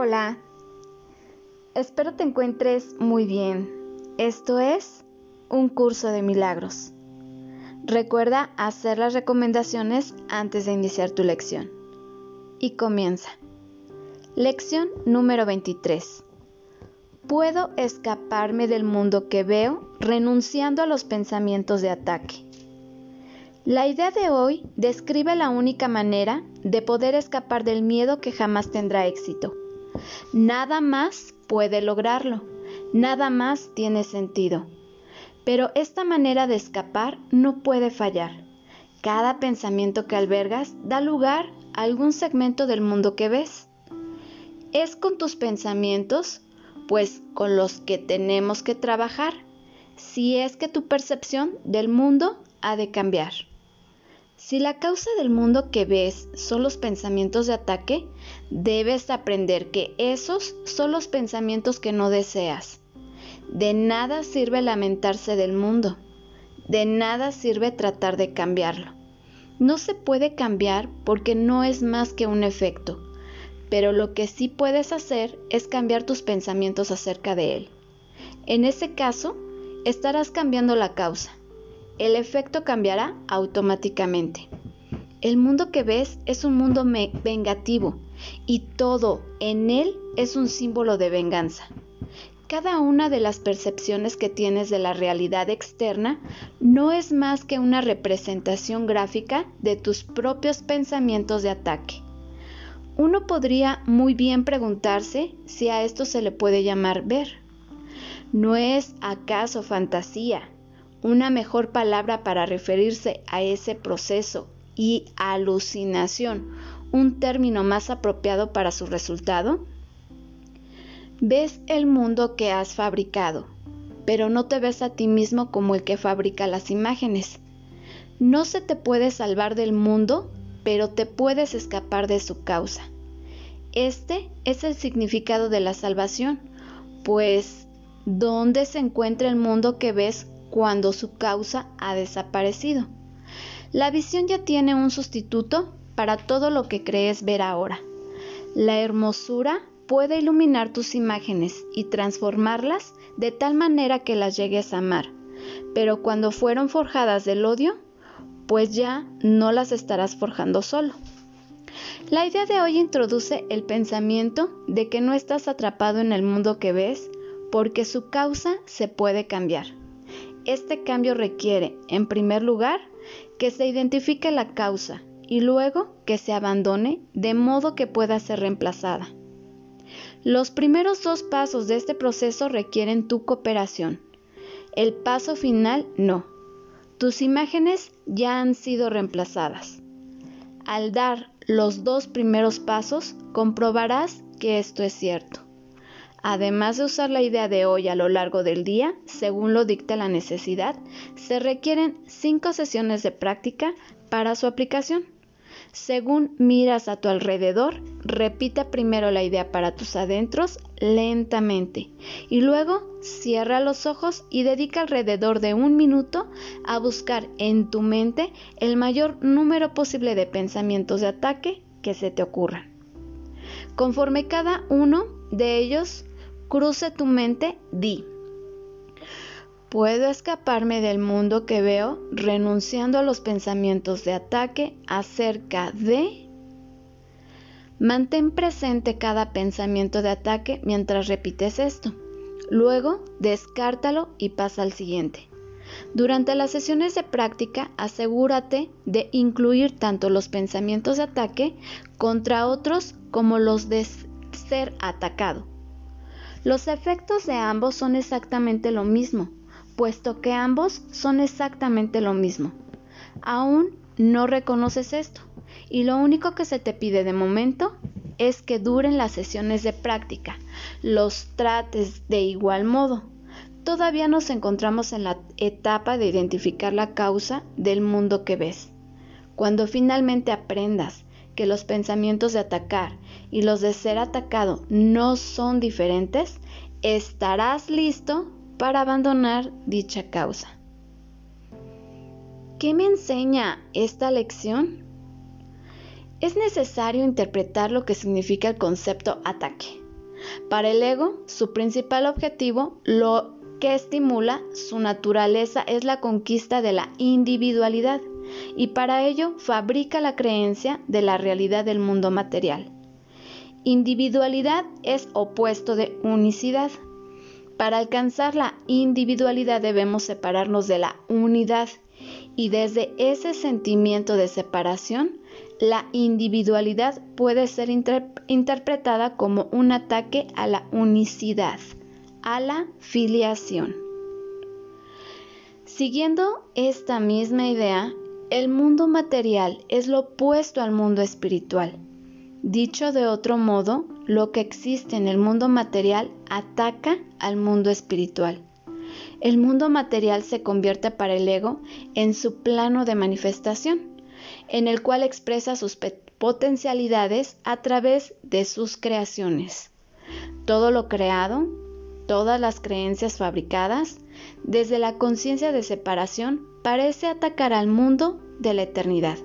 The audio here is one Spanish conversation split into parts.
Hola, espero te encuentres muy bien. Esto es un curso de milagros. Recuerda hacer las recomendaciones antes de iniciar tu lección. Y comienza. Lección número 23. Puedo escaparme del mundo que veo renunciando a los pensamientos de ataque. La idea de hoy describe la única manera de poder escapar del miedo que jamás tendrá éxito. Nada más puede lograrlo, nada más tiene sentido. Pero esta manera de escapar no puede fallar. Cada pensamiento que albergas da lugar a algún segmento del mundo que ves. Es con tus pensamientos, pues con los que tenemos que trabajar, si es que tu percepción del mundo ha de cambiar. Si la causa del mundo que ves son los pensamientos de ataque, debes aprender que esos son los pensamientos que no deseas. De nada sirve lamentarse del mundo, de nada sirve tratar de cambiarlo. No se puede cambiar porque no es más que un efecto, pero lo que sí puedes hacer es cambiar tus pensamientos acerca de él. En ese caso, estarás cambiando la causa el efecto cambiará automáticamente. El mundo que ves es un mundo vengativo y todo en él es un símbolo de venganza. Cada una de las percepciones que tienes de la realidad externa no es más que una representación gráfica de tus propios pensamientos de ataque. Uno podría muy bien preguntarse si a esto se le puede llamar ver. ¿No es acaso fantasía, una mejor palabra para referirse a ese proceso y alucinación, un término más apropiado para su resultado? Ves el mundo que has fabricado, pero no te ves a ti mismo como el que fabrica las imágenes. No se te puede salvar del mundo, pero te puedes escapar de su causa. Este es el significado de la salvación, pues ¿dónde se encuentra el mundo que ves cuando su causa ha desaparecido. La visión ya tiene un sustituto para todo lo que crees ver ahora. La hermosura puede iluminar tus imágenes y transformarlas de tal manera que las llegues a amar, pero cuando fueron forjadas del odio, pues ya no las estarás forjando solo. La idea de hoy introduce el pensamiento de que no estás atrapado en el mundo que ves porque su causa se puede cambiar. Este cambio requiere, en primer lugar, que se identifique la causa y luego que se abandone de modo que pueda ser reemplazada. Los primeros dos pasos de este proceso requieren tu cooperación. El paso final no. Tus imágenes ya han sido reemplazadas. Al dar los dos primeros pasos, comprobarás que esto es cierto. Además de usar la idea de hoy a lo largo del día, según lo dicta la necesidad, se requieren cinco sesiones de práctica para su aplicación. Según miras a tu alrededor, repite primero la idea para tus adentros lentamente y luego cierra los ojos y dedica alrededor de un minuto a buscar en tu mente el mayor número posible de pensamientos de ataque que se te ocurran. Conforme cada uno de ellos cruce tu mente, di. Puedo escaparme del mundo que veo renunciando a los pensamientos de ataque acerca de... Mantén presente cada pensamiento de ataque mientras repites esto. Luego, descártalo y pasa al siguiente. Durante las sesiones de práctica, asegúrate de incluir tanto los pensamientos de ataque contra otros como los de ser atacado. Los efectos de ambos son exactamente lo mismo, puesto que ambos son exactamente lo mismo. Aún no reconoces esto, y lo único que se te pide de momento es que duren las sesiones de práctica, los trates de igual modo. Todavía nos encontramos en la etapa de identificar la causa del mundo que ves. Cuando finalmente aprendas que los pensamientos de atacar y los de ser atacado no son diferentes, estarás listo para abandonar dicha causa. ¿Qué me enseña esta lección? Es necesario interpretar lo que significa el concepto ataque. Para el ego, su principal objetivo, lo que estimula su naturaleza es la conquista de la individualidad y para ello fabrica la creencia de la realidad del mundo material. Individualidad es opuesto de unicidad. Para alcanzar la individualidad debemos separarnos de la unidad y desde ese sentimiento de separación, la individualidad puede ser interpretada como un ataque a la unicidad, a la filiación. Siguiendo esta misma idea, el mundo material es lo opuesto al mundo espiritual. Dicho de otro modo, lo que existe en el mundo material ataca al mundo espiritual. El mundo material se convierte para el ego en su plano de manifestación, en el cual expresa sus potencialidades a través de sus creaciones. Todo lo creado, todas las creencias fabricadas, desde la conciencia de separación, parece atacar al mundo de la eternidad.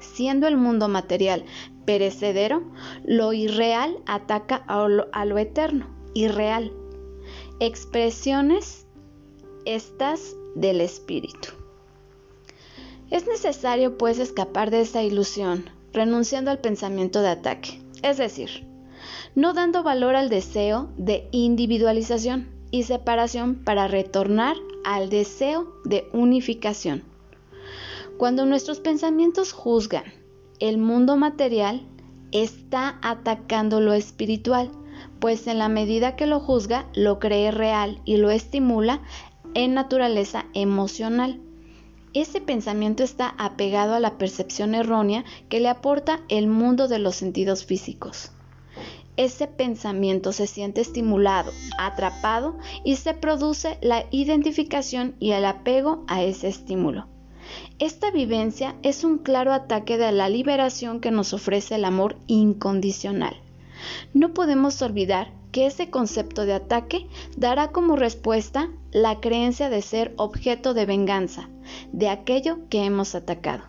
Siendo el mundo material perecedero, lo irreal ataca a lo, eterno, irreal. Expresiones estas del espíritu. Es necesario pues escapar de esa ilusión, renunciando al pensamiento de ataque, es decir, no dando valor al deseo de individualización y separación para retornar al deseo de unificación. Cuando nuestros pensamientos juzgan el mundo material, está atacando lo espiritual, pues en la medida que lo juzga, lo cree real y lo estimula en naturaleza emocional. Ese pensamiento está apegado a la percepción errónea que le aporta el mundo de los sentidos físicos. Ese pensamiento se siente estimulado, atrapado y se produce la identificación y el apego a ese estímulo. Esta vivencia es un claro ataque de la liberación que nos ofrece el amor incondicional. No podemos olvidar que ese concepto de ataque dará como respuesta la creencia de ser objeto de venganza de aquello que hemos atacado.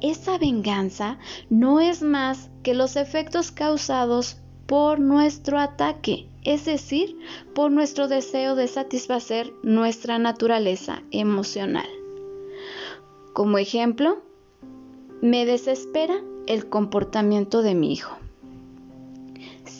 Esa venganza no es más que los efectos causados por nuestro ataque, es decir, por nuestro deseo de satisfacer nuestra naturaleza emocional. Como ejemplo, me desespera el comportamiento de mi hijo.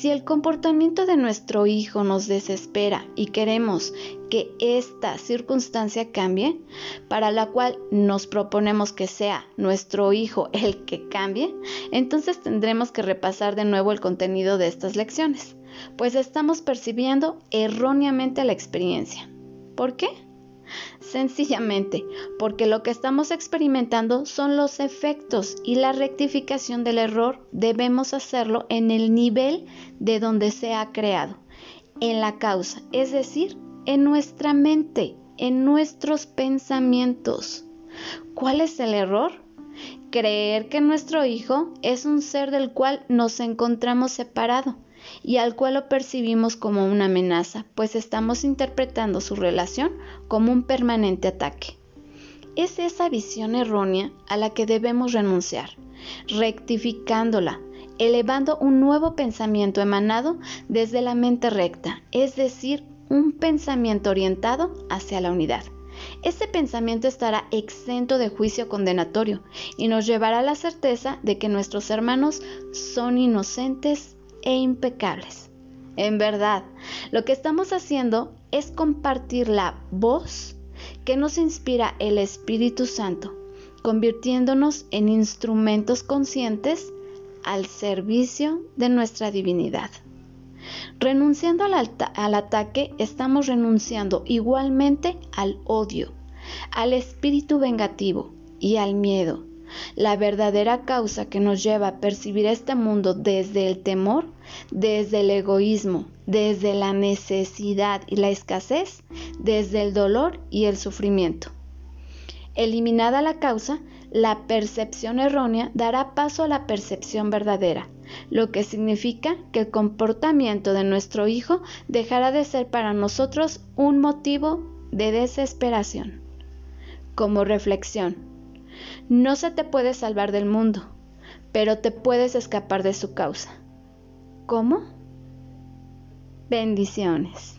Si el comportamiento de nuestro hijo nos desespera y queremos que esta circunstancia cambie, para la cual nos proponemos que sea nuestro hijo el que cambie, entonces tendremos que repasar de nuevo el contenido de estas lecciones, pues estamos percibiendo erróneamente la experiencia. ¿Por qué? Sencillamente porque lo que estamos experimentando son los efectos y la rectificación del error debemos hacerlo en el nivel de donde se ha creado, en la causa, es decir, en nuestra mente, en nuestros pensamientos. ¿Cuál es el error? Creer que nuestro hijo es un ser del cual nos encontramos separado y al cual lo percibimos como una amenaza, pues estamos interpretando su relación como un permanente ataque. Es esa visión errónea a la que debemos renunciar, rectificándola, elevando un nuevo pensamiento emanado desde la mente recta, es decir, un pensamiento orientado hacia la unidad. Este pensamiento estará exento de juicio condenatorio y nos llevará a la certeza de que nuestros hermanos son inocentes e impecables. En verdad, lo que estamos haciendo es compartir la voz que nos inspira el Espíritu Santo, convirtiéndonos en instrumentos conscientes al servicio de nuestra divinidad. Renunciando al, al, ataque, estamos renunciando igualmente al odio, al espíritu vengativo y al miedo. La verdadera causa que nos lleva a percibir este mundo desde el temor desde el egoísmo, desde la necesidad y la escasez, desde el dolor y el sufrimiento. Eliminada la causa, la percepción errónea dará paso a la percepción verdadera, lo que significa que el comportamiento de nuestro hijo dejará de ser para nosotros un motivo de desesperación. Como reflexión, no se te puede salvar del mundo, pero te puedes escapar de su causa. ¿Cómo? Bendiciones.